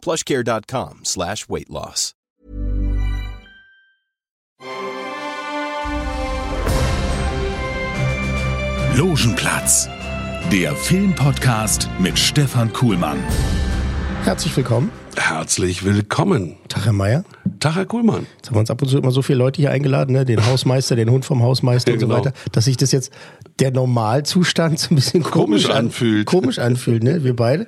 plushcare.com slash weight loss. Logenplatz, der Filmpodcast mit Stefan Kuhlmann. Herzlich willkommen. Herzlich willkommen. Tag, Herr Meier. Tag, Herr Kuhlmann. Jetzt haben wir uns ab und zu immer so viele Leute hier eingeladen, ne? den Hausmeister, den Hund vom Hausmeister Ja, und so genau. weiter, dass sich das jetzt der Normalzustand so ein bisschen komisch, Komisch anfühlt. Komisch anfühlt, ne? wir beide.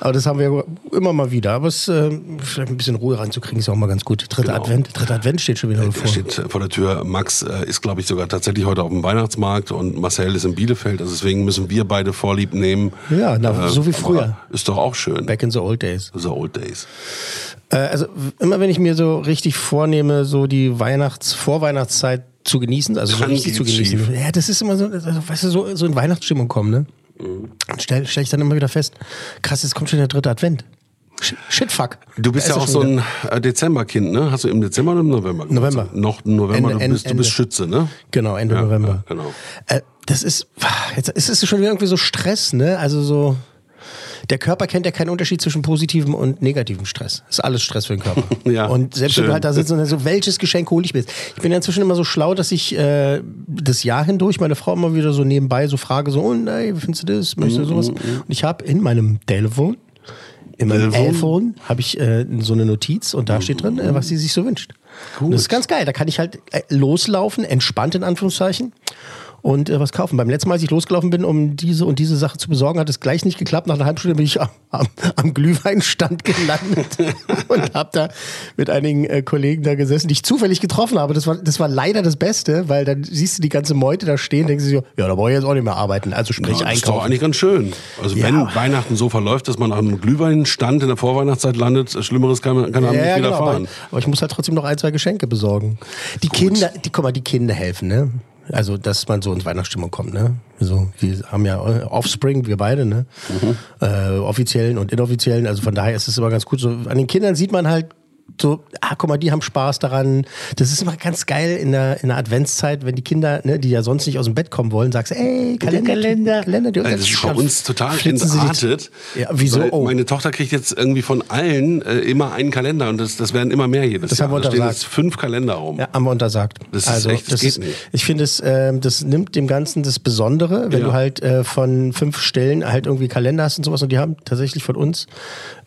Aber das haben wir immer mal wieder. Aber es äh, vielleicht ein bisschen Ruhe reinzukriegen, ist auch mal ganz gut. Dritter Genau. Advent, dritter Advent steht schon wieder Er bevor. steht vor der Tür. Max äh, ist, glaube ich, sogar tatsächlich heute auf dem Weihnachtsmarkt und Marcel ist in Bielefeld. Also deswegen müssen wir beide Vorlieb nehmen. Ja, na, so wie früher. Ist doch auch schön. Back in the old days. The old days. Äh, also immer wenn ich mir so richtig vornehme, so die Weihnachts-, Vorweihnachtszeit zu genießen, also so richtig zu genießen. Ja, das ist immer so, also, weißt du, so, so in Weihnachtsstimmung kommen, ne? Mhm. Und stell, ich dann immer wieder fest, krass, jetzt kommt schon der dritte Advent. Sh- Shit, fuck. Du bist ja auch so ein äh, Dezemberkind, ne? Hast du im Dezember oder im November? November. Noch November. Ende- du, bist, Ende- du bist Schütze, ne? Genau, Ende Ja, November. ja, genau. Äh, das ist, jetzt ist es schon irgendwie so Stress, ne? Also so, der Körper kennt ja keinen Unterschied zwischen positivem und negativem Stress. Ist alles Stress für den Körper. Ja, und selbst wenn schön. du halt da sitzt und dann so, welches Geschenk hole ich mir jetzt? Ich bin ja inzwischen immer so schlau, dass ich äh, das Jahr hindurch meine Frau immer wieder so nebenbei so frage, so, oh nein, wie findest du das? Möchtest du sowas? Und ich habe in meinem Telefon, in meinem Telefon? habe ich äh, so eine Notiz und da steht drin, äh, was sie sich so wünscht. Und das ist ganz geil. Da kann ich halt äh, loslaufen, entspannt in Anführungszeichen. Und äh, was kaufen. Beim letzten Mal, als ich losgelaufen bin, um diese und diese Sache zu besorgen, hat es gleich nicht geklappt. Nach einer halben Stunde bin ich am, am, am Glühweinstand gelandet und habe da mit einigen äh, Kollegen da gesessen, die ich zufällig getroffen habe. Das war, das war leider das Beste, weil dann siehst du die ganze Meute da stehen, denkst du so, ja, da brauche ich jetzt auch nicht mehr arbeiten. Also sprich Ja, das ist doch einkaufen. eigentlich ganz schön. Also Ja. wenn Weihnachten so verläuft, dass man einem Glühweinstand in der Vorweihnachtszeit landet, Schlimmeres kann, kann einem Ja, nicht ja, genau, aber, widerfahren. aber ich muss halt trotzdem noch ein, zwei Geschenke besorgen. Die Kinder, die, guck mal, die Kinder helfen, ne? Also, dass man so in Weihnachtsstimmung kommt, ne? So, wir haben ja Offspring, wir beide, ne? Äh, offiziellen und inoffiziellen. Also von daher ist es immer ganz gut. So, an den Kindern sieht man halt so, ah, guck mal, die haben Spaß daran. Das ist immer ganz geil in der, in der Adventszeit, wenn die Kinder, ne, die ja sonst nicht aus dem Bett kommen wollen, sagst, ey, Kalender, Kalender, Kalender. Die, Also das ist bei uns total entartet. Ja, wieso? Weil Oh. Meine Tochter kriegt jetzt irgendwie von allen äh, immer einen Kalender und das, das werden immer mehr jedes Das Jahr. haben wir da stehen untersagt. jetzt fünf Kalender rum. Ja, haben wir untersagt. Das ist also, echt- das geht nicht. Ich finde, es, ähm, das nimmt dem Ganzen das Besondere, wenn Ja. du halt äh, von fünf Stellen halt irgendwie Kalender hast und sowas. Und die haben tatsächlich von uns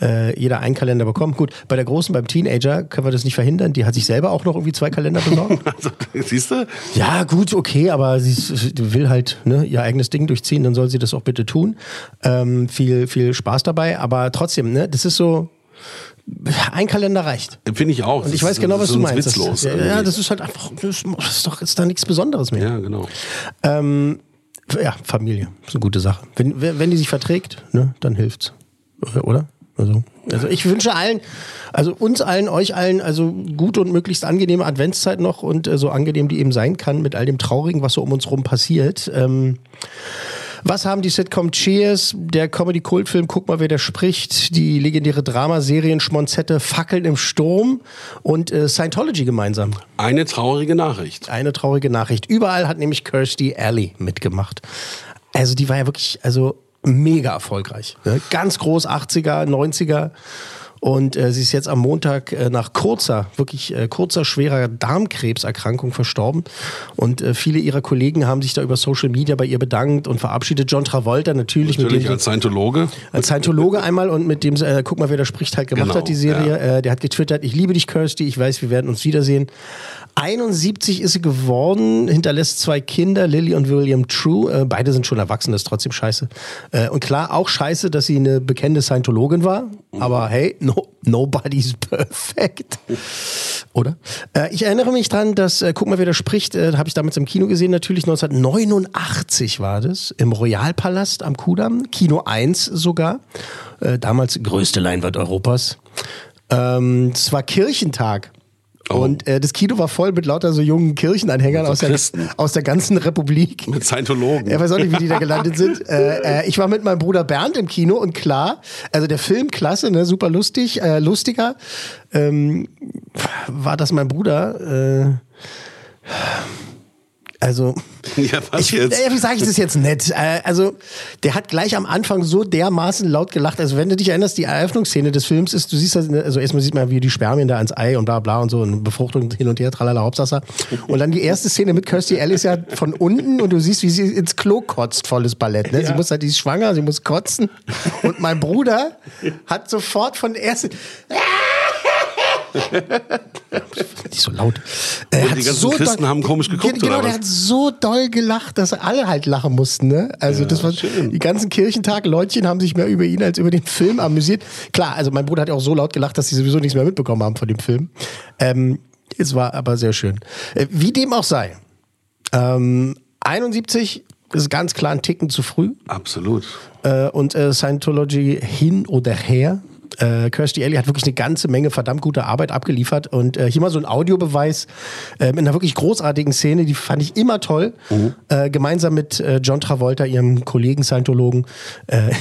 äh, jeder einen Kalender bekommen. Gut, bei der Großen, beim Teenager können wir das nicht verhindern. Die hat sich selber auch noch irgendwie zwei Kalender besorgt. Also, siehst du? ja, gut, okay, aber sie will halt ne, ihr eigenes Ding durchziehen, dann soll sie das auch bitte tun. Ähm, viel, viel Spaß dabei. Aber trotzdem, ne, das ist so. Ein Kalender reicht. Finde ich auch. Und ich weiß genau, was du meinst. Das, Witzlos, ja, ja, das ist halt einfach, das ist doch ist da nichts Besonderes mehr. ja, genau. Ähm, ja, Familie ist eine gute Sache. Wenn, wenn die sich verträgt, ne, dann hilft's. Oder? Also, also ich wünsche allen, also uns allen, euch allen, also gute und möglichst angenehme Adventszeit noch und äh, so angenehm die eben sein kann mit all dem Traurigen, was so um uns rum passiert. Ähm, was haben die Sitcom Cheers, der Comedy-Kultfilm Guck mal, wer da spricht, die legendäre Dramaserien Schmonzette Fackeln im Sturm und äh, Scientology gemeinsam? Eine traurige Nachricht. Eine traurige Nachricht. Überall hat nämlich Kirstie Alley mitgemacht. Also die war ja wirklich, also mega erfolgreich. Ne? Ganz groß, 80er, 90er. Und äh, sie ist jetzt am Montag äh, nach kurzer, wirklich äh, kurzer, schwerer Darmkrebserkrankung verstorben. Und äh, viele ihrer Kollegen haben sich da über Social Media bei ihr bedankt und verabschiedet. John Travolta natürlich, Natürlich dem als Scientologe. als Scientologe einmal und mit dem, äh, guck mal, wer da spricht, halt gemacht Genau, hat, die Serie. Äh, der hat getwittert, ich liebe dich, Kirsty, ich weiß, wir werden uns wiedersehen. 71 ist sie geworden, hinterlässt zwei Kinder, Lily und William True. Beide sind schon erwachsen, das ist trotzdem scheiße. Und klar, auch scheiße, dass sie eine bekannte Scientologin war. Aber hey, no, nobody's perfect. Oder? Äh, ich erinnere mich dran, dass, äh, guck mal, wer da spricht, äh, habe ich damals im Kino gesehen, natürlich 1989 war das, im Royalpalast am Kudamm, Kino 1 sogar. Äh, damals größte Leinwand Europas. Ähm, es war Kirchentag. Oh. Und äh, das Kino war voll mit lauter so jungen Kirchenanhängern so aus, der, aus der ganzen Republik. Mit Scientologen. Ich weiß auch nicht, wie die da gelandet sind. Äh, äh, ich war mit meinem Bruder Bernd im Kino und klar, also der Film klasse, ne, super lustig, äh, lustiger. Ähm, war das mein Bruder? Also Ja, ich, äh, wie sage ich das jetzt nett? Äh, also, der hat gleich am Anfang so dermaßen laut gelacht. Also, wenn du dich erinnerst, die Eröffnungsszene des Films ist, du siehst das, ne, also erstmal sieht man, wie die Spermien da ans Ei und bla bla und so und Befruchtung hin und her, tralala, Hauptsache. Und dann die erste Szene mit Kirstie Alley ist ja von unten und du siehst, wie sie ins Klo kotzt, volles Ballett. Ne? Sie muss halt, die ist schwanger, sie muss kotzen. Und mein Bruder hat sofort von der ersten. Nicht so laut. Er Und hat die ganzen so Christen doll- haben komisch geguckt, Genau, der hat so doll gelacht, dass alle halt lachen mussten. Ne? Also das war die ganzen Kirchentag-Leutchen haben sich mehr über ihn als über den Film amüsiert. Klar, also mein Bruder hat ja auch so laut gelacht, dass sie sowieso nichts mehr mitbekommen haben von dem Film. Ähm, es war aber sehr schön. Äh, wie dem auch sei. Ähm, 71 ist ganz klar ein Ticken zu früh Absolut. äh, und äh, Scientology hin oder her. Äh, Kirstie Alley hat wirklich eine ganze Menge verdammt gute Arbeit abgeliefert und äh, hier mal so ein Audiobeweis äh, in einer wirklich großartigen Szene, die fand ich immer toll. Äh, gemeinsam mit äh, John Travolta, ihrem Kollegen Scientologen, äh,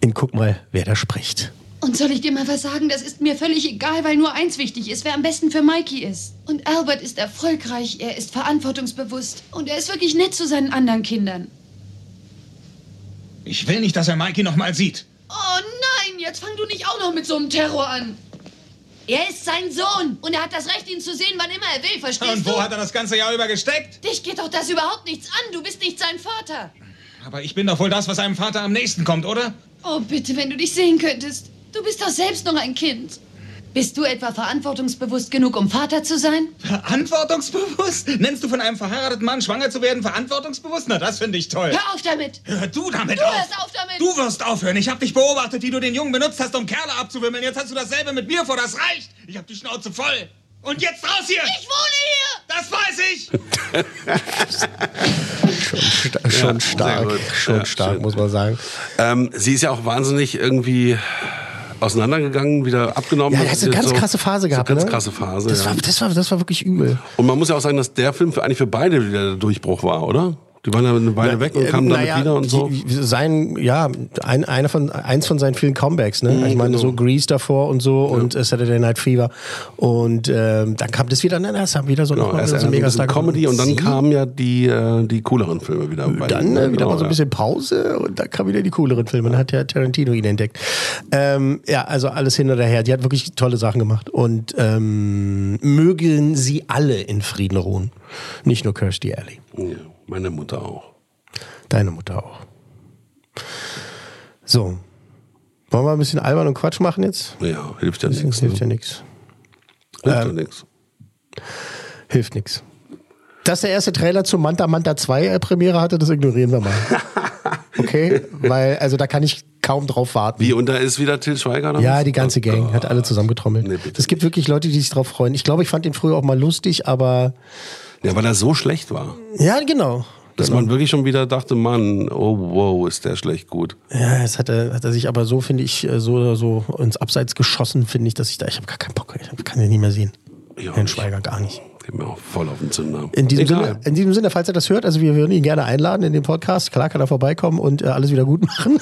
in Guck mal, wer da spricht. Und soll ich dir mal was sagen? Das ist mir völlig egal, weil nur eins wichtig ist, wer am besten für Mikey ist. Und Albert ist erfolgreich, er ist verantwortungsbewusst und er ist wirklich nett zu seinen anderen Kindern. Ich will nicht, dass er Mikey noch mal sieht. Oh nein, jetzt fang du nicht auch noch mit so einem Terror an. Er ist sein Sohn und er hat das Recht, ihn zu sehen, wann immer er will, verstehst Und du? wo hat er das ganze Jahr über gesteckt? Dich geht doch das überhaupt nichts an, du bist nicht sein Vater. Aber ich bin doch wohl das, was einem Vater am nächsten kommt, oder? Oh bitte, wenn du dich sehen könntest. Du bist doch selbst noch ein Kind. Bist du etwa verantwortungsbewusst genug, um Vater zu sein? Verantwortungsbewusst? Nennst du von einem verheirateten Mann schwanger zu werden verantwortungsbewusst? Na, das finde ich toll. Hör auf damit! Hör du damit Du auf! hörst auf damit! Du wirst aufhören. Ich habe dich beobachtet, wie du den Jungen benutzt hast, um Kerle abzuwimmeln. Jetzt hast du dasselbe mit mir vor. Das reicht. Ich habe die Schnauze voll. Und jetzt raus hier! Ich wohne hier! Das weiß ich! Schon sehr stark, gut. schon Ja, stark, schön. muss man sagen. Ähm, sie ist ja auch wahnsinnig irgendwie auseinandergegangen, wieder abgenommen. Ja, er hat eine ganz So- krasse Phase so gehabt. Ganz ne? krasse Phase. Das, ja. war, das, war, das war wirklich übel. Und man muss ja auch sagen, dass der Film für, eigentlich für beide wieder der Durchbruch war, oder? Die waren ja eine Weile weg und äh, kamen damit naja, wieder und so. Sein, ja, ein, einer von, eins von seinen vielen Comebacks, ne? Mhm, ich meine, genau. so Grease davor und so und äh, Saturday Night Fever. Und ähm, dann kam das wieder, ne, das haben wieder so Genau, nochmal so ein bisschen Megastar Comedy und dann Sie? kamen ja die, äh, die cooleren Filme wieder. Dann ihm. äh, wieder Genau, mal so ein ja. bisschen Pause und dann kam wieder die cooleren Filme. Dann hat ja Tarantino ihn entdeckt. Ähm, ja, also alles hin oder her. Die hat wirklich tolle Sachen gemacht. Und ähm, mögen sie alle in Frieden ruhen. Nicht nur Kirstie Alley. Ja, meine Mutter auch. Deine Mutter auch. So. Wollen wir ein bisschen albern und Quatsch machen jetzt? Ja, hilft ja Das nichts. hilft ja ne? nichts. Hilft Ähm, ja nichts. Hilft nichts. Dass der erste Trailer zu Manta Manta 2 äh, Premiere hatte, das ignorieren wir mal. Okay? Weil, also da kann ich kaum drauf warten. Wie, und da ist wieder Till Schweiger? noch? Ja, die ganze Oh Gang hat alle zusammengetrommelt. Nee, es gibt wirklich Leute, die sich drauf freuen. Ich glaube, ich fand den früher auch mal lustig, aber Ja, weil er so schlecht war. ja, genau. Dass man wirklich schon wieder dachte, Mann, oh wow, ist der schlecht gut. Ja, es hat er, hat er sich aber so, finde ich, äh, so oder so ins Abseits geschossen, finde ich, dass ich da, ich habe gar keinen Bock, ich kann den nicht mehr sehen. Ja, Herrn. Schweiger gar nicht. Geht mir auch voll auf den Zünder. In diesem, Egal. Sinne, in diesem Sinne, falls er das hört, also wir würden ihn gerne einladen in den Podcast. Klar kann er vorbeikommen und äh, alles wieder gut machen.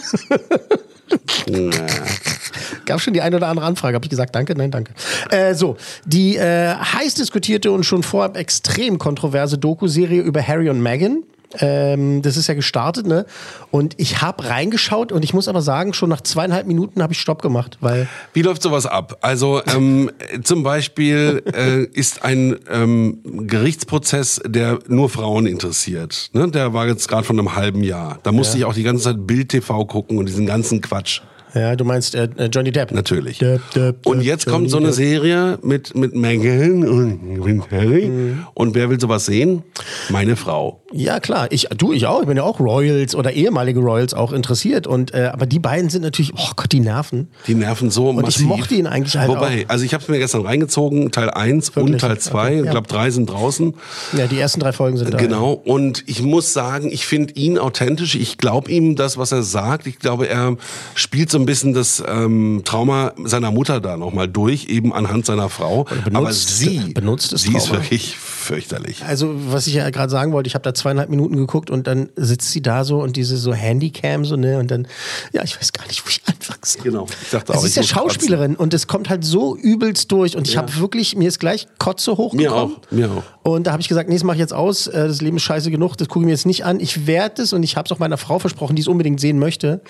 Gab schon die eine oder andere Anfrage. Habe ich gesagt, danke? Nein, danke. Äh, so, die äh, heiß diskutierte und schon vorab extrem kontroverse Doku-Serie über Harry und Meghan. Ähm, das ist ja gestartet, ne? Und ich habe reingeschaut und ich muss aber sagen, schon nach zweieinhalb Minuten habe ich Stopp gemacht, weil Wie läuft sowas ab? Also ähm, zum Beispiel äh, ist ein ähm, Gerichtsprozess, der nur Frauen interessiert. Ne? Der war jetzt gerade von einem halben Jahr. Da musste ich auch die ganze Zeit Bild TV gucken und diesen ganzen Quatsch. Ja, du meinst äh, äh, Johnny Depp. Natürlich. Depp, Depp, Und Depp, jetzt Johnny kommt so eine. Serie mit, mit Meghan und Harry. Mhm. Und wer will sowas sehen? Meine Frau. Ja, klar. Ich, du, ich auch. Ich bin ja auch Royals oder ehemalige Royals auch interessiert. Und, äh, aber die beiden sind natürlich, oh Gott, die nerven. Die nerven so Und ich massiv. mochte ihn eigentlich halt Wobei, also ich habe es mir gestern reingezogen, Teil 1 und Wirklich? Teil 2. Okay, Ich ja. glaube, drei sind draußen. Ja, die ersten drei Folgen sind da. Genau. Und ich muss sagen, ich finde ihn authentisch. Ich glaube ihm das, was er sagt. Ich glaube, er spielt so ein bisschen das ähm, Trauma seiner Mutter da nochmal durch, eben anhand seiner Frau. benutzt- Aber sie, benutzt das sie ist Trauma. wirklich fürchterlich. Also, was ich ja gerade sagen wollte, ich habe da zweieinhalb Minuten geguckt und dann sitzt sie da so und diese so Handycam so, ne? Und dann, ja, ich weiß gar nicht, wo ich anfangen soll. Genau. Ich dachte Sie auch, ist ich ja. Schauspielerin und es kommt halt so übelst durch und ich habe wirklich, mir ist gleich Kotze hochgekommen. Mir auch, mir auch. Und da habe ich gesagt, nee, das mache ich jetzt aus, äh, das Leben ist scheiße genug, das gucke ich mir jetzt nicht an. Ich werde es und ich habe es auch meiner Frau versprochen, die es unbedingt sehen möchte.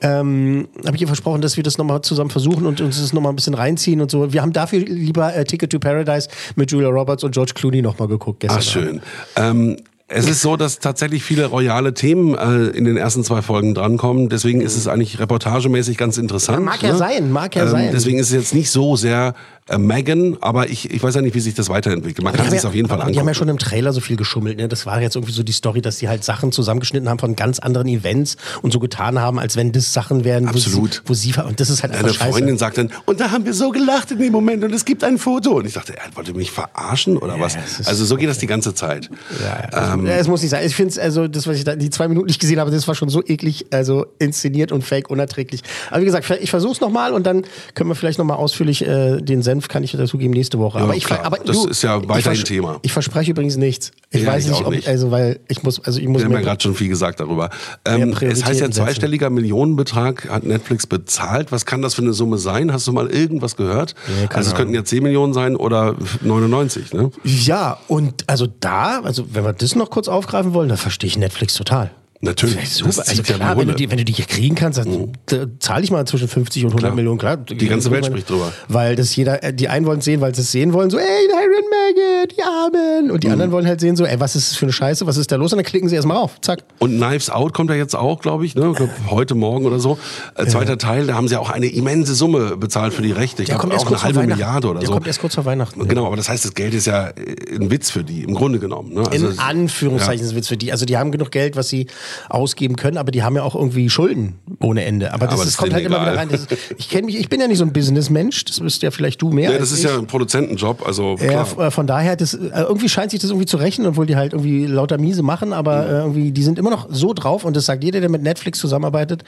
Ähm, habe ich ihr versprochen, dass wir das nochmal zusammen versuchen und uns das nochmal ein bisschen reinziehen und so. Wir haben dafür lieber äh, Ticket to Paradise mit Julia Roberts und George Clooney nochmal geguckt gestern. Ach, schön. Ähm, es ist so, dass tatsächlich viele royale Themen äh, in den ersten zwei Folgen drankommen. Deswegen ist es eigentlich reportagemäßig ganz interessant. Ja, mag ja ne? sein, mag ja ähm, sein. Deswegen ist es jetzt nicht so sehr äh, Megan, aber ich, ich weiß ja nicht, wie sich das weiterentwickelt. Man kann Die sich haben ja- auf jeden Fall aber angucken. Die haben ja schon im Trailer so viel geschummelt. Ne? Das war jetzt irgendwie so die Story, dass die halt Sachen zusammengeschnitten haben von ganz anderen Events und so getan haben, als wenn das Sachen wären, wo Absolut. sie, wo sie war. Und das ist halt einfach Eine scheiße. Freundin sagt dann, und da haben wir so gelacht in dem Moment und es gibt ein Foto. Und ich dachte, er wollte mich verarschen oder was? es ist- Also so geht das die ganze Zeit. Ja, ja, es muss nicht sein. Ich finde es, also das, was ich da, die zwei Minuten nicht gesehen habe, das war schon so eklig, also inszeniert und fake, unerträglich. Aber wie gesagt, ich versuche es nochmal und dann können wir vielleicht nochmal ausführlich äh, den Senf, kann ich dazu geben, nächste Woche. Ja, aber ich, klar. aber Das ist ja ich weiterhin vers- Thema. Ich verspreche übrigens nichts. Ich Ja, weiß ich nicht, ob, nicht. also weil ich muss, also ich muss Wir haben ja gerade schon viel gesagt darüber. Ähm, es heißt ja setzen. zweistelliger Millionenbetrag hat Netflix bezahlt. Was kann das für eine Summe sein? Hast du mal irgendwas gehört? Keine also es könnten ja 10 Millionen sein oder 99, ne? Ja, und also da, also wenn wir das noch kurz aufgreifen wollen, dann verstehe ich Netflix total. Natürlich. Ja, super. Also ja klar, eine wenn du, die, wenn du die hier kriegen kannst, dann äh, zahle ich mal zwischen 50 und 100 Klar. Millionen. Klar, Die ganze Welt spricht drüber. Weil das jeder, äh, die einen wollen sehen, weil sie es sehen wollen, so, ey, Harry und Meghan, die Armen. Mhm. Und die anderen wollen halt sehen, so, ey, was ist das für eine Scheiße, was ist da los? Und dann klicken sie erstmal auf, zack. Und Knives Out kommt ja jetzt auch, glaube ich, ne? Ich glaub, heute Morgen oder so. Äh, zweiter Teil, da haben sie auch eine immense Summe bezahlt für die Rechte. Ich Der glaube kommt erst auch eine kurz vor halbe Weihnachten. Milliarde oder Der so. kommt erst kurz vor Weihnachten. Genau, aber das heißt, das Geld ist ja äh, ein Witz für die, im Grunde genommen. Ne? Also, In Anführungszeichen ist es Witz für die. Also die haben genug Geld, was sie ausgeben können, aber die haben ja auch irgendwie Schulden ohne Ende. Aber das, aber das kommt halt denen immer wieder egal. rein. Ist, ich kenne mich, ich bin ja nicht so ein Businessmensch, das wisst ja vielleicht du mehr. Ja, das ist ich. ja ein Produzentenjob, also Ja, klar. f- äh, von daher, das, äh, irgendwie scheint sich das irgendwie zu rechnen, obwohl die halt irgendwie lauter Miese machen, aber äh, irgendwie, die sind immer noch so drauf und das sagt jeder, der mit Netflix zusammenarbeitet.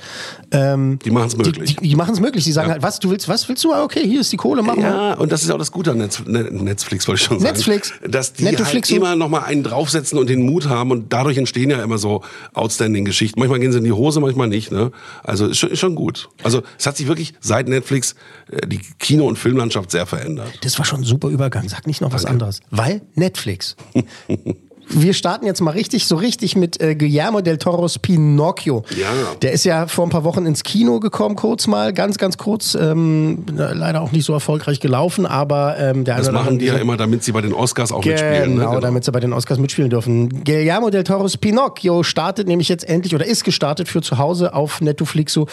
Ähm, Die machen's möglich. Die, die, machen es möglich. Die sagen halt, was, du willst, was willst du? Ah, Okay, hier ist die Kohle, machen wir. Ja, und das ist auch das Gute an Netz, Ne- Netflix, wollte ich schon sagen. Netflix. Dass die Netflix. halt immer noch mal einen draufsetzen und den Mut haben und dadurch entstehen ja immer so outstanding Geschichten. Manchmal gehen sie in die Hose, manchmal nicht. Ne? Also ist schon, ist schon gut. Also es hat sich wirklich seit Netflix äh, die Kino- und Filmlandschaft sehr verändert. Das war schon ein super Übergang. Sag nicht noch was anderes. Weil Netflix. Wir starten jetzt mal richtig, so richtig mit äh, Guillermo del Toros Pinocchio. Ja. Der ist ja vor ein paar Wochen ins Kino gekommen, kurz mal, ganz, ganz kurz. Ähm, leider auch nicht so erfolgreich gelaufen, aber ähm, der Das machen die ja immer, damit sie bei den Oscars auch mitspielen. Ne? Genau, damit sie bei den Oscars mitspielen dürfen. Guillermo del Toros Pinocchio startet nämlich jetzt endlich oder ist gestartet für zu Hause auf Netflixo.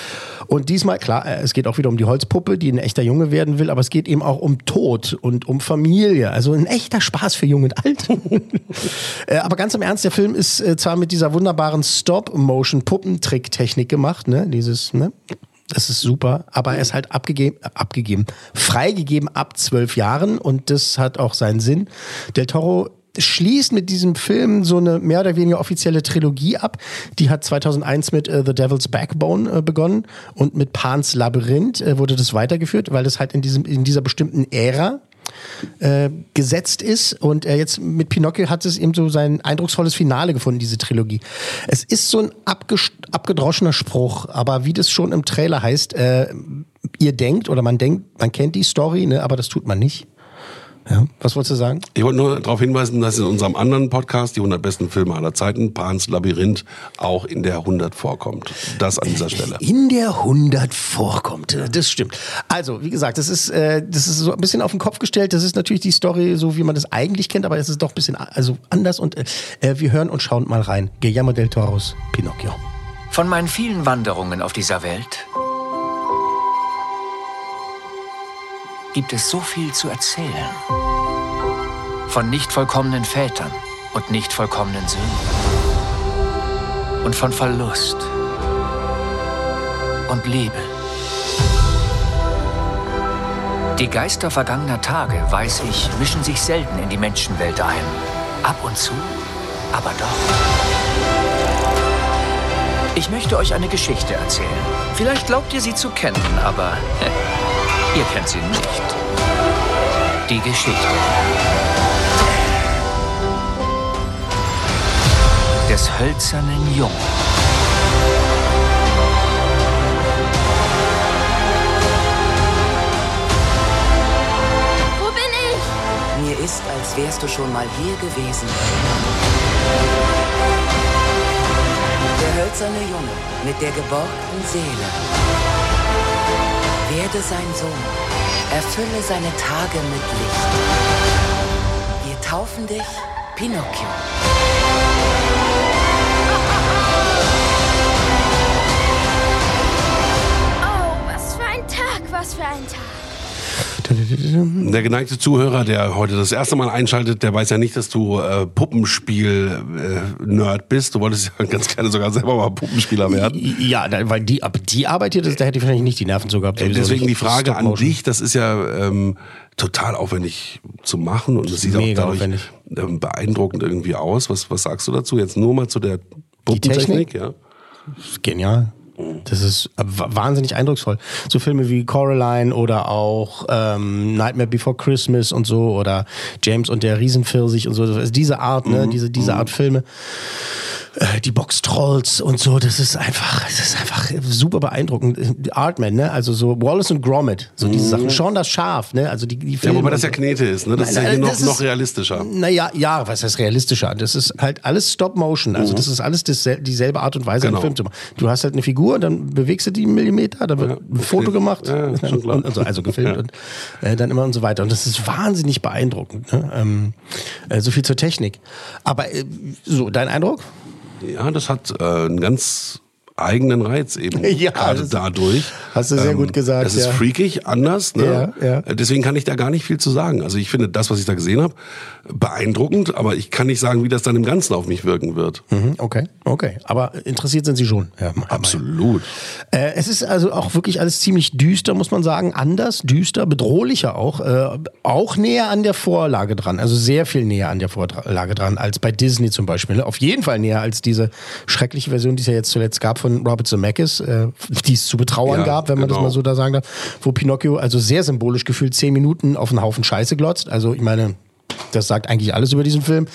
Und diesmal, klar, äh, es geht auch wieder um die Holzpuppe, die ein echter Junge werden will, aber es geht eben auch um Tod und um Familie. Also ein echter Spaß für Jung und Alt. Äh, aber ganz im Ernst, der Film ist äh, zwar mit dieser wunderbaren Stop-Motion-Puppentrick-Technik gemacht, ne? Dieses, ne? Das ist super, aber er ist halt abgegeben, abgegeben, freigegeben ab zwölf Jahren und das hat auch seinen Sinn. Del Toro schließt mit diesem Film so eine mehr oder weniger offizielle Trilogie ab. Die hat 2001 mit äh, The Devil's Backbone äh, begonnen und mit Pans Labyrinth äh, wurde das weitergeführt, weil das halt in, diesem, in dieser bestimmten Ära äh, gesetzt ist. Und äh, jetzt mit Pinocchio hat es eben so sein eindrucksvolles Finale gefunden, diese Trilogie. Es ist so ein abgedroschener Spruch, aber wie das schon im Trailer heißt, äh, ihr denkt oder man denkt, man kennt die Story, ne, aber das tut man nicht. Ja, was wolltest du sagen? Ich wollte nur darauf hinweisen, dass in unserem anderen Podcast, die 100 besten Filme aller Zeiten, Pans Labyrinth, auch in der 100 vorkommt. Das an dieser Stelle. In der 100 vorkommt. Das stimmt. Also, wie gesagt, das ist, äh, das ist so ein bisschen auf den Kopf gestellt. Das ist natürlich die Story, so wie man das eigentlich kennt, aber es ist doch ein bisschen also anders. Und äh, wir hören und schauen mal rein. Guillermo del Toros Pinocchio. Von meinen vielen Wanderungen auf dieser Welt gibt es so viel zu erzählen. Von nicht vollkommenen Vätern und nicht vollkommenen Söhnen. Und von Verlust und Liebe. Die Geister vergangener Tage, weiß ich, mischen sich selten in die Menschenwelt ein. Ab und zu, aber doch. Ich möchte euch eine Geschichte erzählen. Vielleicht glaubt ihr sie zu kennen, aber ihr kennt sie nicht. Die Geschichte des hölzernen Jungen. Wo bin ich? Mir ist, als wärst du schon mal hier gewesen. Der hölzerne Junge mit der geborgten Seele. Werde sein Sohn. Erfülle seine Tage mit Licht. Wir taufen dich Pinocchio. Oh, was für ein Tag, was für ein Tag. Der geneigte Zuhörer, der heute das erste Mal einschaltet, der weiß ja nicht, dass du äh, Puppenspiel-Nerd bist. Du wolltest ja ganz gerne sogar selber mal Puppenspieler werden. Ja, weil die, aber die Arbeit hier, das, da hätte ich wahrscheinlich nicht die Nerven zu gehabt. Äh, Deswegen die Frage an dich, das ist ja ähm, total aufwendig zu machen und es sieht auch dadurch ähm, beeindruckend irgendwie aus. Was, was sagst du dazu? Jetzt nur mal zu der Puppentechnik, Technik? ja? Genial. Das ist wahnsinnig eindrucksvoll. So Filme wie Coraline oder auch ähm, Nightmare Before Christmas und so oder James und der Riesenpfirsich und so. Also diese Art, ne, diese, diese Art Filme. Äh, Die Box-Trolls und so, das ist einfach, das ist einfach super beeindruckend. Artman, ne? Also so Wallace und Gromit, so diese Sachen. Schon das Schaf, ne? Also die, die Ja, Filme. wobei das ja. Knete ist, ne? Das ist ja Nein, hier nein, noch, ist- noch realistischer. Naja, ja, was heißt realistischer? Das ist halt alles Stop-Motion. Also das ist alles diesel dieselbe Art und Weise, Mhm. Genau. einen Film zu machen. Du hast halt eine Figur, dann bewegst du die einen Millimeter, dann wird Ja, ein Foto okay. gemacht, Ja, schon klar. und, und so, also gefilmt Ja. und äh, dann immer und so weiter. Und das ist wahnsinnig beeindruckend. Ne? Ähm, äh, so viel zur Technik. Aber äh, so, dein Eindruck? Ja, das hat äh, einen ganz eigenen Reiz eben Ja, gerade dadurch. Ähm, hast du sehr gut gesagt, Das ist ja. freakig, anders. Ne? Ja, ja. Äh, Deswegen kann ich da gar nicht viel zu sagen. Also ich finde das, was ich da gesehen habe, beeindruckend, aber ich kann nicht sagen, wie das dann im Ganzen auf mich wirken wird. Mhm, okay, okay. Aber interessiert sind Sie schon. Ja, Absolut. Äh, es ist also auch wirklich alles ziemlich düster, muss man sagen. Anders, düster, bedrohlicher auch. Äh, auch näher an der Vorlage dran. Also sehr viel näher an der Vorlage dran als bei Disney zum Beispiel. Auf jeden Fall näher als diese schreckliche Version, die es ja jetzt zuletzt gab von Robert Zemeckis, äh, die es zu betrauern Ja, gab, wenn man das genau. mal so da sagen darf. Wo Pinocchio also sehr symbolisch gefühlt zehn Minuten auf einen Haufen Scheiße glotzt. Also ich meine, das sagt eigentlich alles über diesen Film.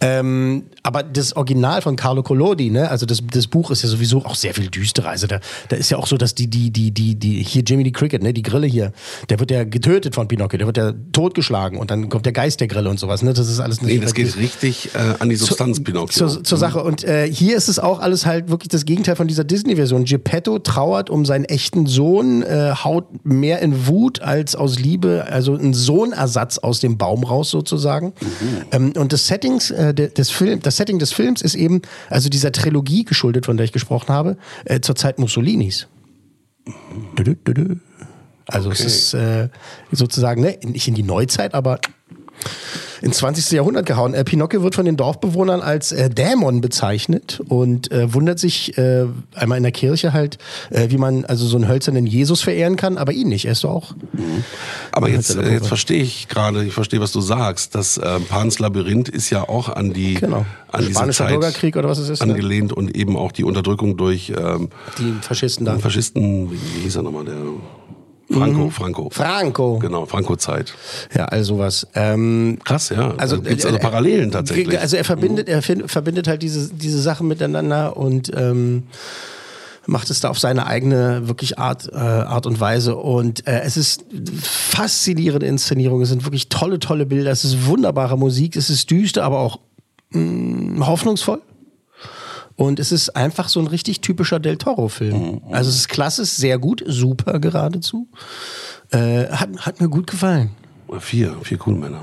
Ähm, aber das Original von Carlo Collodi, ne, also das, das Buch ist ja sowieso auch sehr viel düsterer. Also da, da ist ja auch so, dass die, die, die, die, die, hier Jimmy die Cricket, ne, die Grille hier, der wird ja getötet von Pinocchio, der wird ja totgeschlagen und dann kommt der Geist der Grille und sowas, ne, das ist alles Nee, das geht richtig äh, an die Substanz zur, Pinocchio. zur, zur Sache. Und äh, hier ist es auch alles halt wirklich das Gegenteil von dieser Disney-Version. Geppetto trauert um seinen echten Sohn, äh, haut mehr in Wut als aus Liebe, also ein Sohnersatz aus dem Baum raus sozusagen. Ähm, und das Settings, äh, de- des Film, das Setting des Films ist eben, also dieser Trilogie geschuldet, von der ich gesprochen habe, äh, zur Zeit Mussolinis. Also es ist äh, sozusagen ne, nicht in die Neuzeit, aber ins 20. Jahrhundert gehauen. Äh, Pinocchio wird von den Dorfbewohnern als äh, Dämon bezeichnet und äh, wundert sich äh, einmal in der Kirche halt, äh, wie man also so einen hölzernen Jesus verehren kann, aber ihn nicht. Er ist doch auch. Aber Ja, jetzt, äh, jetzt verstehe ich gerade, ich verstehe, was du sagst. Das äh, Pans Labyrinth ist ja auch an die Genau. an Spanischer Zeit Bürgerkrieg oder was es ist, ne? angelehnt und eben auch die Unterdrückung durch ähm, Die Faschisten da. Faschisten, wie hieß er nochmal, der Franco, Franco. Mhm. Franco. Genau, Franco-Zeit. Ja, all sowas. Ähm, Krass, ja. Also, Also gibt's also äh, äh, Parallelen tatsächlich. Also er verbindet, er fin- verbindet halt diese, diese Sachen miteinander und ähm, macht es da auf seine eigene wirklich Art, äh, Art und Weise. Und äh, es ist faszinierende Inszenierung. Es sind wirklich tolle, tolle Bilder. Es ist wunderbare Musik. Es ist düster, aber auch mh, hoffnungsvoll. Und es ist einfach so ein richtig typischer Del Toro-Film. Also es ist klasse, sehr gut, super geradezu. Äh, hat, hat mir gut gefallen. Vier, vier cool Männer.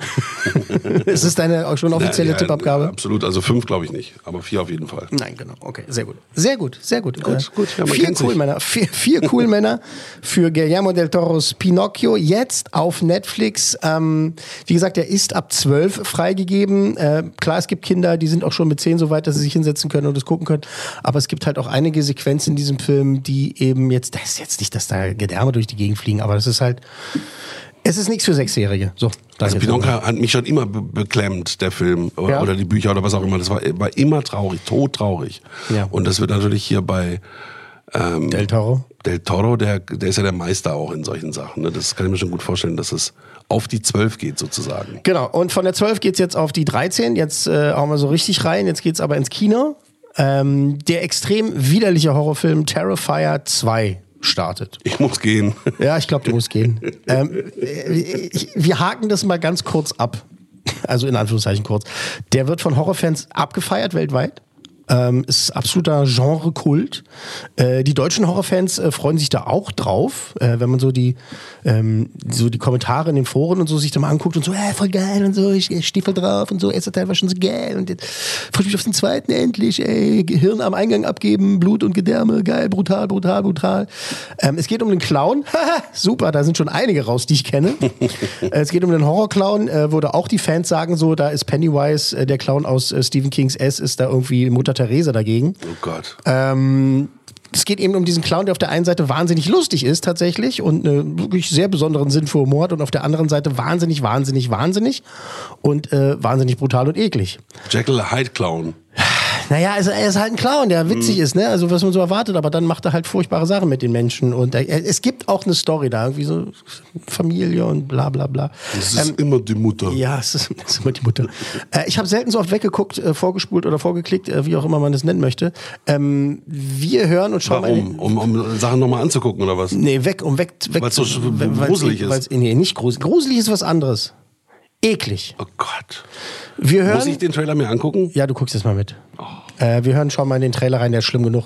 ist es deine auch schon offizielle Ja, ja, Tippabgabe? Absolut, also fünf glaube ich nicht, aber vier auf jeden Fall. Nein, genau. Okay, sehr gut. Sehr gut, sehr gut. Gut, Äh, gut, ja, vier kennt cool sich. Männer. Vier, vier cool Männer für Guillermo del Toros Pinocchio. Jetzt auf Netflix. Ähm, wie gesagt, er ist ab 12 freigegeben. Äh, klar, es gibt Kinder, die sind auch schon mit 10 so weit, dass sie sich hinsetzen können und das gucken können. Aber es gibt halt auch einige Sequenzen in diesem Film, die eben jetzt, das ist jetzt nicht, dass da Gedärme durch die Gegend fliegen, aber das ist halt, es ist nichts für Sechsjährige. So. Also. Pinocchio hat mich schon immer be beklemmt, der Film oder, Ja. oder die Bücher oder was auch immer. Das war, war immer traurig, todtraurig. Ja. Und das wird natürlich hier bei Ähm, Del Toro. Del Toro, der, der ist ja der Meister auch in solchen Sachen. Ne? Das kann ich mir schon gut vorstellen, dass es auf die 12 geht sozusagen. Genau, und von der 12 geht's jetzt auf die 13. Jetzt äh, hauen wir so richtig rein. Jetzt geht's aber ins Kino. Ähm, der extrem widerliche Horrorfilm Terrifier 2 startet. Ich muss gehen. Ja, ich glaube, du musst gehen. ähm, ich, wir haken das mal ganz kurz ab. Also in Anführungszeichen kurz. Der wird von Horrorfans abgefeiert weltweit. Ähm, ist absoluter Genre-Kult. Äh, die deutschen Horrorfans äh, freuen sich da auch drauf, äh, wenn man so die, ähm, so die Kommentare in den Foren und so sich da mal anguckt und so, äh, voll geil und so, ich, ich stehe voll drauf und so, erster Teil war schon so geil und jetzt freue ich mich auf den zweiten endlich, ey, Gehirn am Eingang abgeben, Blut und Gedärme, geil, brutal, brutal, brutal. Ähm, es geht um den Clown, super, da sind schon einige raus, die ich kenne. Äh, es geht um den Horrorclown, äh, wo da auch die Fans sagen so, da ist Pennywise, äh, der Clown aus äh, Stephen Kings S, ist da irgendwie Mutter Therese dagegen. Oh Gott. Ähm, es geht eben um diesen Clown, der auf der einen Seite wahnsinnig lustig ist tatsächlich und einen wirklich sehr besonderen Sinn für Humor hat und auf der anderen Seite wahnsinnig, wahnsinnig, wahnsinnig und äh, wahnsinnig brutal und eklig. Jekyll Hyde Clown. Naja, also er ist halt ein Clown, der witzig ist, ne? Also was man so erwartet, aber dann macht er halt furchtbare Sachen mit den Menschen. Und er, es gibt auch eine Story da, irgendwie so Familie und bla bla bla. Das ist immer die Mutter. Ja, es ist, es ist immer die Mutter. äh, ich habe selten so oft weggeguckt, äh, vorgespult oder vorgeklickt, äh, wie auch immer man das nennen möchte. Ähm, wir hören und schauen Warum? mal. Um, um Sachen nochmal anzugucken oder was? Nee, weg, um weg. weg Weil's so sch- weil's- gruselig ist. weil's- Nee, nicht gruselig. Gruselig ist was anderes. Eklig. Oh Gott. Wir hören. Muss ich den Trailer mir angucken? ja, du guckst jetzt mal mit. Äh, wir hören schon mal in den Trailer rein, der ist schlimm genug.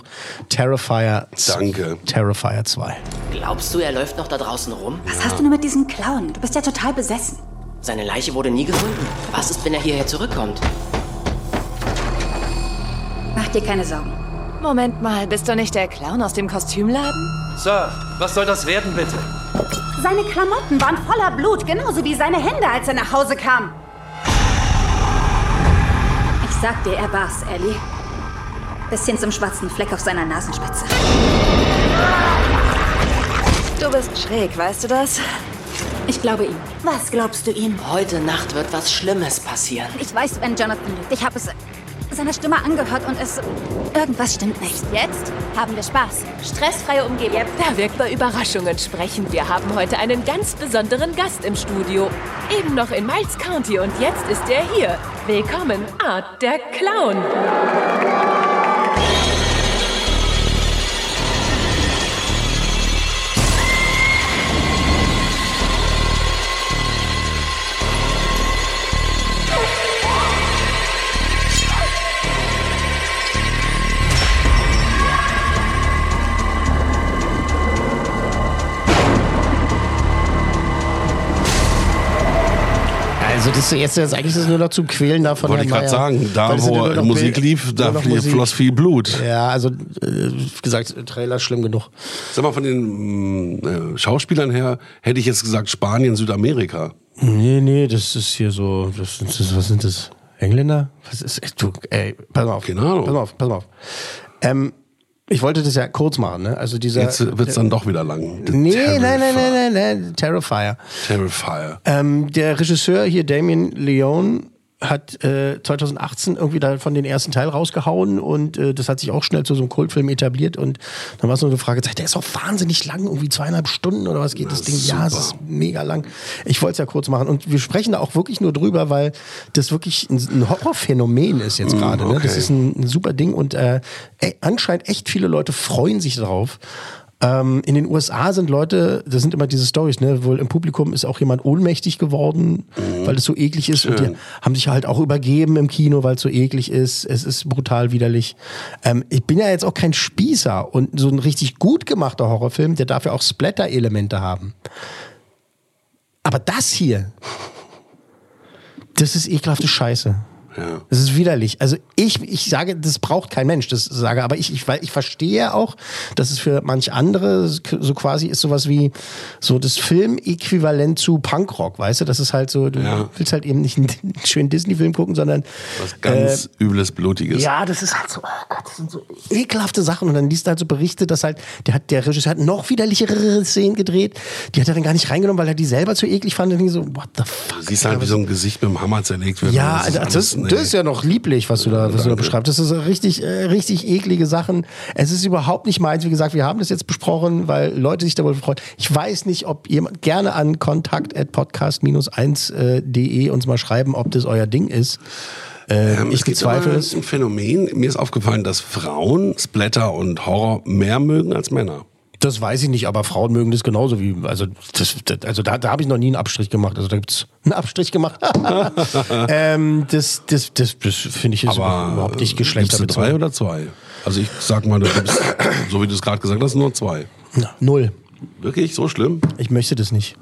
Terrifier. Danke. Terrifier 2. Glaubst du, er läuft noch da draußen rum? Was hast du nur mit diesem Clown? Du bist ja total besessen. Seine Leiche wurde nie gefunden. Was ist, wenn er hierher zurückkommt? Mach dir keine Sorgen. Moment mal, bist du nicht der Clown aus dem Kostümladen? Sir, was soll das werden, bitte? Seine Klamotten waren voller Blut, genauso wie seine Hände, als er nach Hause kam. Sag dir, er war's, Ellie. Bis hin zum schwarzen Fleck auf seiner Nasenspitze. Du bist schräg, weißt du das? Ich glaube ihm. Was glaubst du ihm? Heute Nacht wird was Schlimmes passieren. Ich weiß, wenn Jonathan lügt. Ich habe es seiner Stimme angehört und es... Irgendwas stimmt nicht. Jetzt haben wir Spaß. Stressfreie Umgebung. Da wirkt bei Überraschungen sprechen. Wir haben heute einen ganz besonderen Gast im Studio. Eben noch in Miles County und jetzt ist er hier. Willkommen, Art der Clown. Das jetzt, jetzt eigentlich ist es nur noch zum Quälen da von Wollte ich gerade sagen, da wo Musik Bild- lief, da Musik. floss viel Blut. Ja, also äh, wie gesagt, Trailer schlimm genug. Sag mal, von den mm, äh, Schauspielern her hätte ich jetzt gesagt Spanien, Südamerika. Nee, nee, das ist hier so, das, das, was sind das? Engländer? Was ist, du, ey, pass mal auf. Ahnung. Pass mal auf, pass mal auf. Ähm, ich wollte das ja kurz machen, ne? Also dieser. Jetzt wird es dann doch wieder lang. The Nee, nein, nein, Terrifier. nein, nein, nein, Terrifier. Terrifier. Ähm, der Regisseur hier, Damien Leone, hat äh, 2018 irgendwie da von den ersten Teil rausgehauen und äh, das hat sich auch schnell zu so einem Kultfilm etabliert und dann war es nur eine Frage, der ist auch wahnsinnig lang, irgendwie zweieinhalb Stunden oder was geht das Ding? Ja, es ist mega lang. Ich wollte es ja kurz machen und wir sprechen da auch wirklich nur drüber, weil das wirklich ein, ein Horrorphänomen ist jetzt gerade. Ne? Das okay. ist ein, ein super Ding und äh, ey, anscheinend echt viele Leute freuen sich darauf. Ähm, in den USA sind Leute, das sind immer diese Stories, ne? Wohl im Publikum ist auch jemand ohnmächtig geworden, weil es so eklig ist. Und die Schön. haben sich halt auch übergeben im Kino, weil es so eklig ist. Es ist brutal widerlich. Ähm, ich bin ja jetzt auch kein Spießer und so ein richtig gut gemachter Horrorfilm, der darf ja auch Splatter-Elemente haben. Aber das hier, das ist ekelhafte Scheiße. Ja. Das ist widerlich. Also ich, ich sage, das braucht kein Mensch, das sage, aber ich, ich, weil ich verstehe auch, dass es für manch andere so quasi ist sowas wie so das Filmäquivalent zu Punkrock, weißt du? Das ist halt so, du Ja. willst halt eben nicht einen schönen Disney-Film gucken, sondern Was ganz übles, blutiges. Äh, ja, das ist halt so, oh Gott, das sind so ekelhafte Sachen. Und dann liest du halt so Berichte, dass halt, der hat, der Regisseur hat noch widerlichere Szenen gedreht. Die hat er dann gar nicht reingenommen, weil er die selber zu eklig fand. Und ich so, what the fuck? Du siehst halt, wie so ein Gesicht mit dem Hammer zerlegt wird. Ja, Das ist also, alles das, Das ist ja noch lieblich, was du da, was du da beschreibst. Das ist so richtig, äh, richtig eklige Sachen. Es ist überhaupt nicht meins. Wie gesagt, wir haben das jetzt besprochen, weil Leute sich darüber freuen. Ich weiß nicht, ob jemand gerne an kontakt.podcast-1.de uns mal schreiben, ob das euer Ding ist. Äh, Ähm, ich bezweifle es. ein Phänomen. Mir ist aufgefallen, dass Frauen Splatter und Horror mehr mögen als Männer. Das weiß ich nicht, aber Frauen mögen das genauso wie. Also, das, das, also da, da habe ich noch nie einen Abstrich gemacht. Also da gibt's einen Abstrich gemacht. ähm, das das, das, das finde ich ist überhaupt nicht geschlechterbezogen. drei oder zwei? Also ich sag mal, gibst, so wie du es gerade gesagt hast, nur zwei. Na, null. Wirklich? So schlimm? Ich möchte das nicht.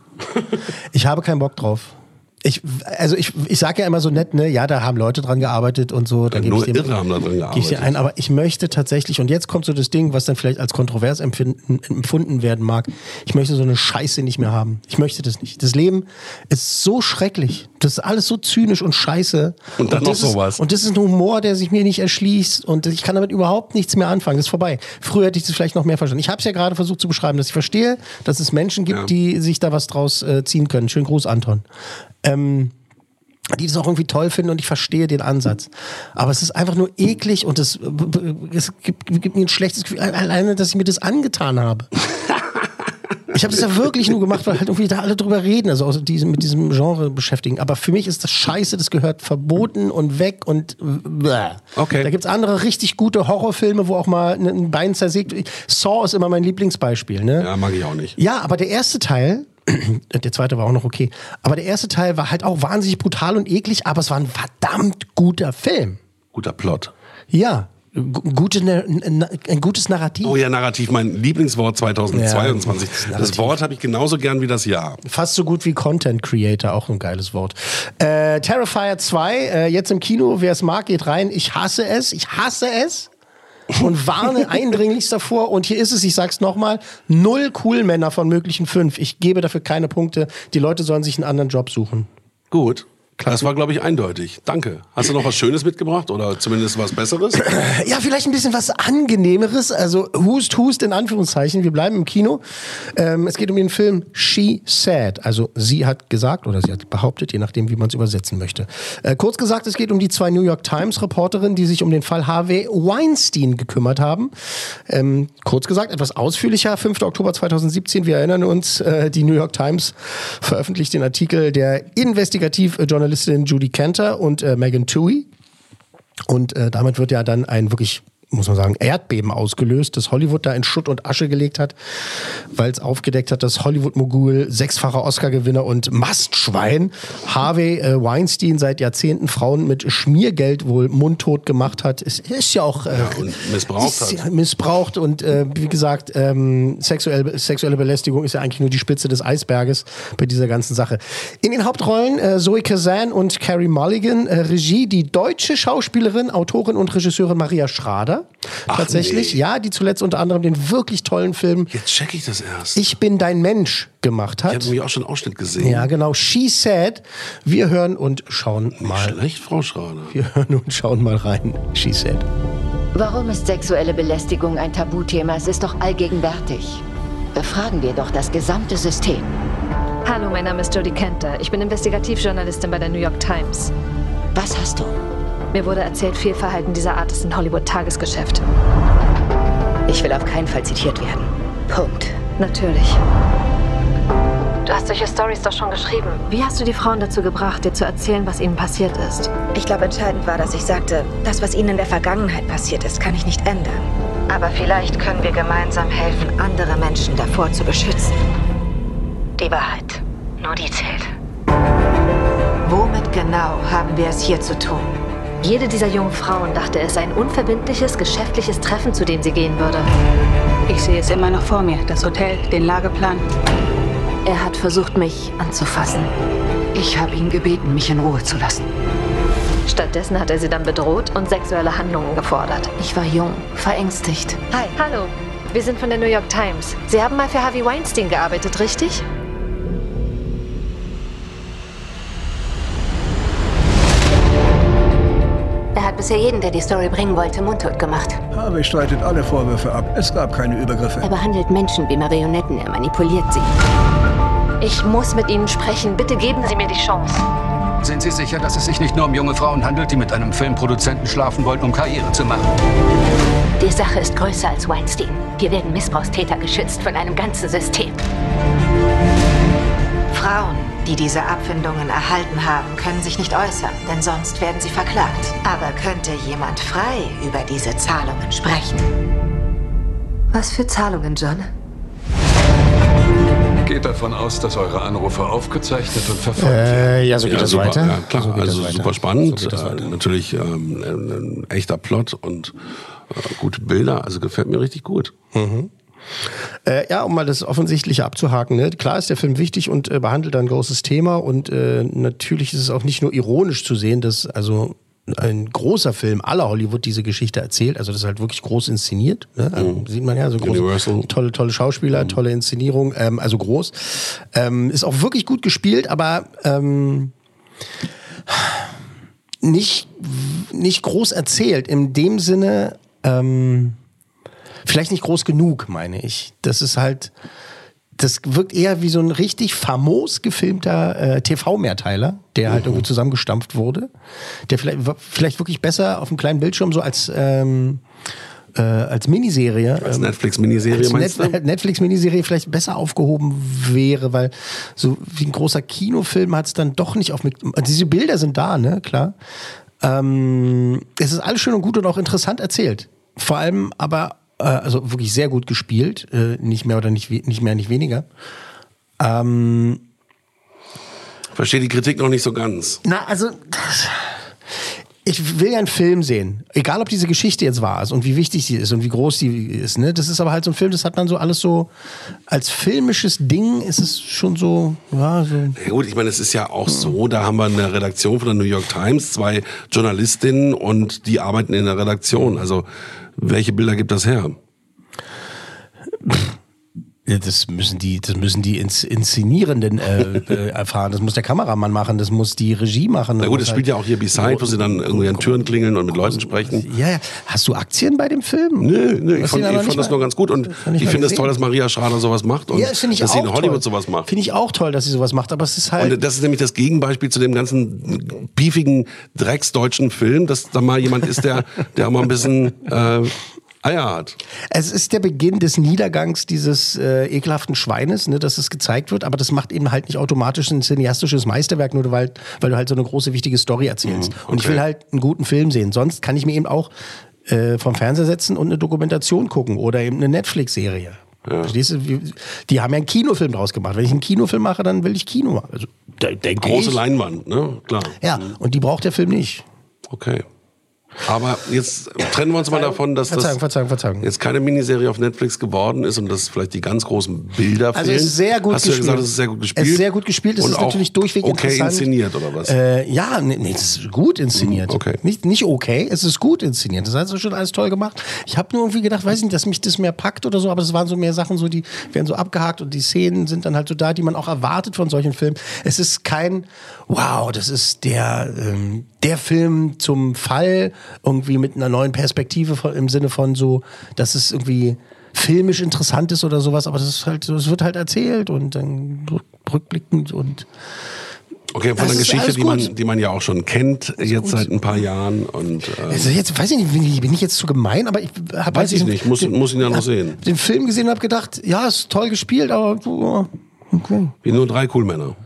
Ich habe keinen Bock drauf. Ich, also ich, ich sage ja immer so nett, ne, ja, da haben Leute dran gearbeitet und so. Da gebe nur ich dem, Irre haben da dran gebe ich dir gearbeitet. ein, aber ich möchte tatsächlich, und jetzt kommt so das Ding, was dann vielleicht als kontrovers empfinden, empfunden werden mag, ich möchte so eine Scheiße nicht mehr haben. Ich möchte das nicht. Das Leben ist so schrecklich. Das ist alles so zynisch und scheiße. Und dann noch das ist, sowas. Und das ist ein Humor, der sich mir nicht erschließt und ich kann damit überhaupt nichts mehr anfangen. Das ist vorbei. Früher hätte ich das vielleicht noch mehr verstanden. Ich habe es ja gerade versucht zu beschreiben, dass ich verstehe, dass es Menschen gibt, Ja. die sich da was draus äh, ziehen können. Schönen Gruß, Anton. Ähm, die das auch irgendwie toll finden und ich verstehe den Ansatz. Aber es ist einfach nur eklig und es, es gibt, gibt mir ein schlechtes Gefühl, alleine, dass ich mir das angetan habe. Ich habe das ja wirklich nur gemacht, weil halt irgendwie da alle drüber reden, also aus diesem, mit diesem Genre beschäftigen. Aber für mich ist das scheiße, das gehört verboten und weg und bäh. Okay. Da gibt's andere richtig gute Horrorfilme, wo auch mal ein- ein Bein zersägt. Saw ist immer mein Lieblingsbeispiel. Ne? Ja, mag ich auch nicht. Ja, aber der erste Teil, der zweite war auch noch okay, aber der erste Teil war halt auch wahnsinnig brutal und eklig, aber es war ein verdammt guter Film. Guter Plot. Ja, gu- gute, ein gutes Narrativ. Oh ja, Narrativ, mein Lieblingswort 2022. Ja, das Wort habe ich genauso gern wie das Jahr. Fast so gut wie Content Creator, auch ein geiles Wort. Äh, Terrifier 2, äh, jetzt im Kino, wer es mag, geht rein. Ich hasse es, ich hasse es. Und warne eindringlichst davor. Und hier ist es, ich sag's nochmal, null Coolmänner von möglichen fünf. Ich gebe dafür keine Punkte. Die Leute sollen sich einen anderen Job suchen. Gut. Das war, glaube ich, eindeutig. Danke. Hast du noch was Schönes mitgebracht oder zumindest was Besseres? Ja, vielleicht ein bisschen was Angenehmeres. Also Hust, Hust in Anführungszeichen. Wir bleiben im Kino. Ähm, es geht um den Film She Said. Also sie hat gesagt oder sie hat behauptet, je nachdem, wie man es übersetzen möchte. Äh, kurz gesagt, es geht um die zwei New York Times Reporterinnen, die sich um den Fall Harvey Weinstein gekümmert haben. Ähm, kurz gesagt, etwas ausführlicher. 5. Oktober 2017. Wir erinnern uns, äh, die New York Times veröffentlicht den Artikel der Investigativjournalistin Judy Cantor und äh, Megan Toohey. Und äh, damit wird ja dann ein wirklich, muss man sagen, Erdbeben ausgelöst, das Hollywood da in Schutt und Asche gelegt hat, weil es aufgedeckt hat, dass Hollywood-Mogul, sechsfacher Oscar-Gewinner und Mastschwein Harvey äh, Weinstein seit Jahrzehnten Frauen mit Schmiergeld wohl mundtot gemacht hat. Es ist ja auch äh, und missbraucht hat. ja missbraucht und äh, wie gesagt, ähm, sexuell, sexuelle Belästigung ist ja eigentlich nur die Spitze des Eisberges bei dieser ganzen Sache. In den Hauptrollen äh, Zoe Kazan und Carrie Mulligan, äh, Regie die deutsche Schauspielerin, Autorin und Regisseurin Maria Schrader. Ach, Tatsächlich, nee. ja, die zuletzt unter anderem den wirklich tollen Film Jetzt check ich das erst. Ich bin dein Mensch gemacht Ich hat. habe nämlich auch schon einen Ausschnitt gesehen. Ja, genau. She said. Wir hören und schauen mal. Schlecht, Frau Schrader. Wir hören und schauen mal rein. She said. Warum ist sexuelle Belästigung ein Tabuthema? Es ist doch allgegenwärtig. Befragen wir doch das gesamte System. Hallo, mein Name ist Jodie Kenter. Ich bin Investigativjournalistin bei der New York Times. Was hast du? Mir wurde erzählt, Fehlverhalten dieser Art ist in Hollywood Tagesgeschäft. Ich will auf keinen Fall zitiert werden. Punkt. Natürlich. Du hast solche Stories doch schon geschrieben. Wie hast du die Frauen dazu gebracht, dir zu erzählen, was ihnen passiert ist? Ich glaube, entscheidend war, dass ich sagte, das, was ihnen in der Vergangenheit passiert ist, kann ich nicht ändern. Aber vielleicht können wir gemeinsam helfen, andere Menschen davor zu beschützen. Die Wahrheit. Nur die zählt. Womit genau haben wir es hier zu tun? Jede dieser jungen Frauen dachte, es sei ein unverbindliches, geschäftliches Treffen, zu dem sie gehen würde. Ich sehe es immer noch vor mir. Das Hotel, den Lageplan. Er hat versucht, mich anzufassen. Ich habe ihn gebeten, mich in Ruhe zu lassen. Stattdessen hat er sie dann bedroht und sexuelle Handlungen gefordert. Ich war jung, verängstigt. Hi. Hallo. Wir sind von der New York Times. Sie haben mal für Harvey Weinstein gearbeitet, richtig? Bisher jeden, der die Story bringen wollte, mundtot gemacht. Harvey streitet alle Vorwürfe ab. Es gab keine Übergriffe. Er behandelt Menschen wie Marionetten. Er manipuliert sie. Ich muss mit Ihnen sprechen. Bitte geben Sie mir die Chance. Sind Sie sicher, dass es sich nicht nur um junge Frauen handelt, die mit einem Filmproduzenten schlafen wollen, um Karriere zu machen? Die Sache ist größer als Weinstein. Hier werden Missbrauchstäter geschützt von einem ganzen System. Frauen, die diese Abfindungen erhalten haben, können sich nicht äußern, denn sonst werden sie verklagt. Aber könnte jemand frei über diese Zahlungen sprechen? Was für Zahlungen, John? Geht davon aus, dass eure Anrufe aufgezeichnet und verfolgt Äh, ja, so geht Ja, das super, weiter. Ja, klar, So geht also das weiter. super spannend. So äh, natürlich ähm, ein, ein echter Plot und äh, gute Bilder. Also gefällt mir richtig gut. Mhm. Äh, ja, um mal das Offensichtliche abzuhaken. Ne? Klar ist der Film wichtig und äh, behandelt ein großes Thema und äh, natürlich ist es auch nicht nur ironisch zu sehen, dass also ein großer Film aller Hollywood diese Geschichte erzählt. Also das ist halt wirklich groß inszeniert. Ne? Also, Sieht man ja, so groß, tolle, tolle Schauspieler, tolle Inszenierung, ähm, also groß. Ähm, ist auch wirklich gut gespielt, aber ähm, nicht, nicht groß erzählt. In dem Sinne, ähm, vielleicht nicht groß genug, meine ich. Das ist halt, das wirkt eher wie so ein richtig famos gefilmter äh, TV-Mehrteiler, der halt irgendwie zusammengestampft wurde. Der vielleicht, vielleicht wirklich besser auf einem kleinen Bildschirm so als, ähm, äh, als Miniserie. Als ähm, Netflix-Miniserie meinst Net du? Netflix-Miniserie vielleicht besser aufgehoben wäre, weil so wie ein großer Kinofilm hat es dann doch nicht auf mich. Diese Bilder sind da, ne, klar. Ähm, es ist alles schön und gut und auch interessant erzählt. Vor allem aber, äh, also wirklich sehr gut gespielt, äh, nicht mehr oder nicht, nicht mehr, nicht weniger. Ähm, Verstehe die Kritik noch nicht so ganz. na, also ich will ja einen Film sehen. Egal, ob diese Geschichte jetzt wahr ist und wie wichtig sie ist und wie groß sie ist. Ne? Das ist aber halt so ein Film, das hat man so alles so als filmisches Ding ist es schon so, ja, so. Ja gut, ich meine, es ist ja auch so, da haben wir eine Redaktion von der New York Times, zwei Journalistinnen und die arbeiten in der Redaktion. Also welche Bilder gibt das her? Das müssen die, das müssen die Ins Inszenierenden äh, erfahren. Das muss der Kameramann machen, das muss die Regie machen. Na das gut, es spielt ja auch hier Beside, wo sie dann irgendwie an Türen klingeln und mit Leuten sprechen. Ja, ja. Hast du Aktien bei dem Film? Nö, nö, ich fand, ich fand das nur ganz gut und ich finde es toll, dass Maria Schrader sowas macht und ja, das ich dass sie in Hollywood toll. sowas macht. Finde ich auch toll, dass sie sowas macht, aber es ist halt. Und das ist nämlich das Gegenbeispiel zu dem ganzen beefigen, drecksdeutschen Film, dass da mal jemand ist, der, der auch mal ein bisschen äh, Eier hat. Es ist der Beginn des Niedergangs dieses äh, ekelhaften Schweines, ne, dass es gezeigt wird, aber das macht eben halt nicht automatisch ein cineastisches Meisterwerk, nur weil, weil du halt so eine große, wichtige Story erzählst. Und ich okay. will halt einen guten Film sehen. Sonst kann ich mir eben auch äh, vom Fernseher setzen und eine Dokumentation gucken oder eben eine Netflix-Serie. Verstehst du? Die haben ja einen Kinofilm draus gemacht. Wenn ich einen Kinofilm mache, dann will ich Kino machen. Also, de- denke Große ich. Leinwand, ne? Klar. Ja, und die braucht der Film nicht. Okay. Aber jetzt trennen wir uns mal davon, dass Verzeihung, das Verzeihung, Verzeihung. jetzt keine Miniserie auf Netflix geworden ist und dass vielleicht die ganz großen Bilder Also fehlen. es ist sehr gut Hast du ja gespielt. gesagt, es ist sehr gut gespielt. Es ist sehr gut gespielt. Es und ist auch natürlich durchweg okay interessant. inszeniert oder was? Äh, ja, nee, nee, es ist gut inszeniert. Mhm, okay. Nicht, nicht okay, es ist gut inszeniert. Das hast du schon alles toll gemacht. Ich habe nur irgendwie gedacht, weiß ich nicht, dass mich das mehr packt oder so, aber es waren so mehr Sachen, so die werden so abgehakt und die Szenen sind dann halt so da, die man auch erwartet von solchen Filmen. Es ist kein, wow, das ist der, ähm, der Film zum Fall, irgendwie mit einer neuen Perspektive von, im Sinne von so, dass es irgendwie filmisch interessant ist oder sowas, aber das ist halt, es wird halt erzählt und dann rückblickend und Okay, von einer Geschichte, die man, gut. die man ja auch schon kennt, jetzt seit ein paar Jahren. Und, ähm, Also jetzt weiß ich nicht, bin ich, bin ich jetzt zu gemein, aber ich habe Weiß ich nicht, muss- muss ihn ja noch sehen. Den Film gesehen und habe gedacht, ja, ist toll gespielt, aber oh, okay. wie nur drei cool Männer.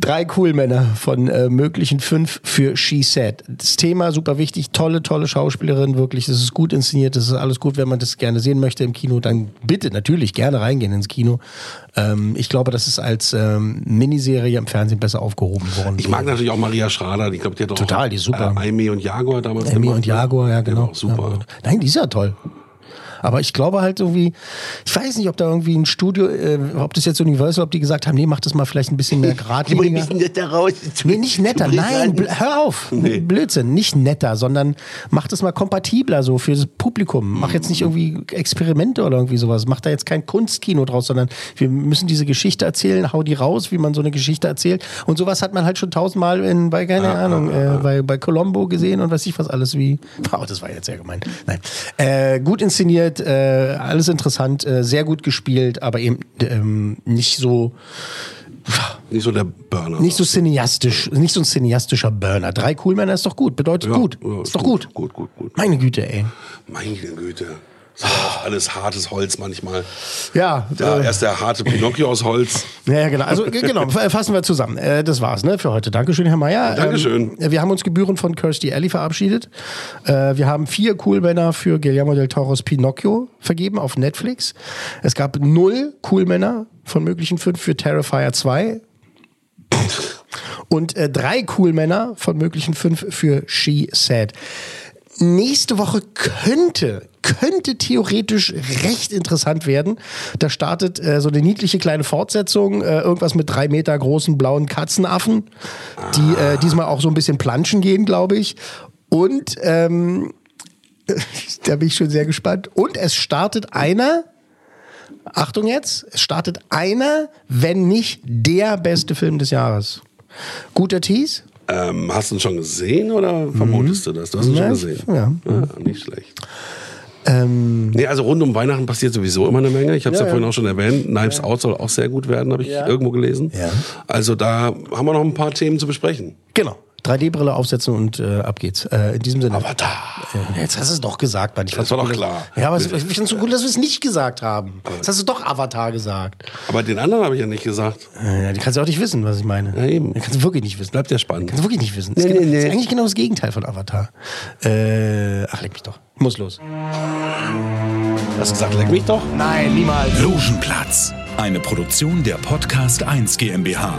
Drei Coolmänner von äh, möglichen fünf für She Said. Das Thema super wichtig, tolle, tolle Schauspielerin, wirklich. Das ist gut inszeniert, das ist alles gut. Wenn man das gerne sehen möchte im Kino, dann bitte natürlich gerne reingehen ins Kino. Ähm, ich glaube, das ist als ähm, Miniserie im Fernsehen besser aufgehoben worden. Ich mag natürlich auch Maria Schrader, ich glaube, die hat doch Total, auch, die ist super. Äh, Aimee und Jaguar damals Emmy gemacht, und ne? Jaguar, ja genau. auch super. Ja, Nein, die ist ja toll. Aber ich glaube halt irgendwie, ich weiß nicht, ob da irgendwie ein Studio, äh, ob das jetzt Universal, ob die gesagt haben, nee, mach das mal vielleicht ein bisschen mehr geradliniger. netter raus. Nee, nicht netter, nein, hör auf. Nee. Blödsinn, nicht netter, sondern mach das mal kompatibler so für das Publikum. Mach jetzt nicht irgendwie Experimente oder irgendwie sowas. Mach da jetzt kein Kunstkino draus, sondern wir müssen diese Geschichte erzählen, hau die raus, wie man so eine Geschichte erzählt. Und sowas hat man halt schon tausendmal in, bei, keine Ahnung, äh, bei, bei Colombo gesehen und weiß ich was alles wie. Wow, das war jetzt sehr gemein. Nein. Äh, gut inszeniert, nett, äh, alles interessant, äh, sehr gut gespielt, aber eben ähm, nicht so nicht so der Burner. nicht so cineastisch, nicht so ein cineastischer Burner. Drei Coolmänner ist doch gut, bedeutet Ja, gut. ja, ist doch gut. Gut, gut, gut. Meine Güte, ey. Meine Güte. Das auch alles hartes Holz manchmal. Ja, Ja, äh, erst der harte Pinocchio aus Holz. Ja, genau. Also g- genau, fassen wir zusammen. Äh, das war's ne, für heute. Dankeschön, Herr Mayer. Dankeschön. Ähm, wir haben uns Gebühren von Kirstie Alley verabschiedet. Äh, wir haben vier Coolmänner für Guillermo del Toros Pinocchio vergeben auf Netflix. Es gab null Coolmänner von möglichen fünf für Terrifier 2. Und äh, drei Coolmänner von möglichen fünf für She Said. Nächste Woche könnte, könnte theoretisch recht interessant werden. Da startet äh, so eine niedliche kleine Fortsetzung, äh, irgendwas mit drei Meter großen blauen Katzenaffen, die äh, diesmal auch so ein bisschen planschen gehen, glaube ich. Und ähm, da bin ich schon sehr gespannt. Und es startet einer, Achtung jetzt, es startet einer, wenn nicht der beste Film des Jahres. Guter Tease? Ähm, hast du ihn schon gesehen oder vermutest du das? Du hast ihn Ja, schon gesehen. ja. nicht schlecht. Ähm, Nee, also rund um Weihnachten passiert sowieso immer eine Menge. Ich habe es Ja, ja, vorhin ja. auch schon erwähnt. Knives Out soll auch sehr gut werden, habe ich Ja. irgendwo gelesen. Ja. Also da haben wir noch ein paar Themen zu besprechen. Genau. 3D-Brille aufsetzen und äh, ab geht's. Äh, in diesem Sinne. Avatar. Äh, jetzt hast du es doch gesagt, Mann. Ich Das war doch gut, klar. Ja, aber ich finde es so gut, dass wir es nicht gesagt haben. Jetzt hast du doch Avatar gesagt. Aber den anderen habe ich ja nicht gesagt. Äh, ja, die kannst du auch nicht wissen, was ich meine. Ja, eben. Die kannst du wirklich nicht wissen. Bleibt ja spannend. Kannst du wirklich nicht wissen. Das, Nee, ist, nee. ist eigentlich genau das Gegenteil von Avatar. Äh, ach, leck mich doch. Muss los. Hast du gesagt, leck mich doch? Nein, niemals. Logenplatz. Eine Produktion der Podcast 1 GmbH.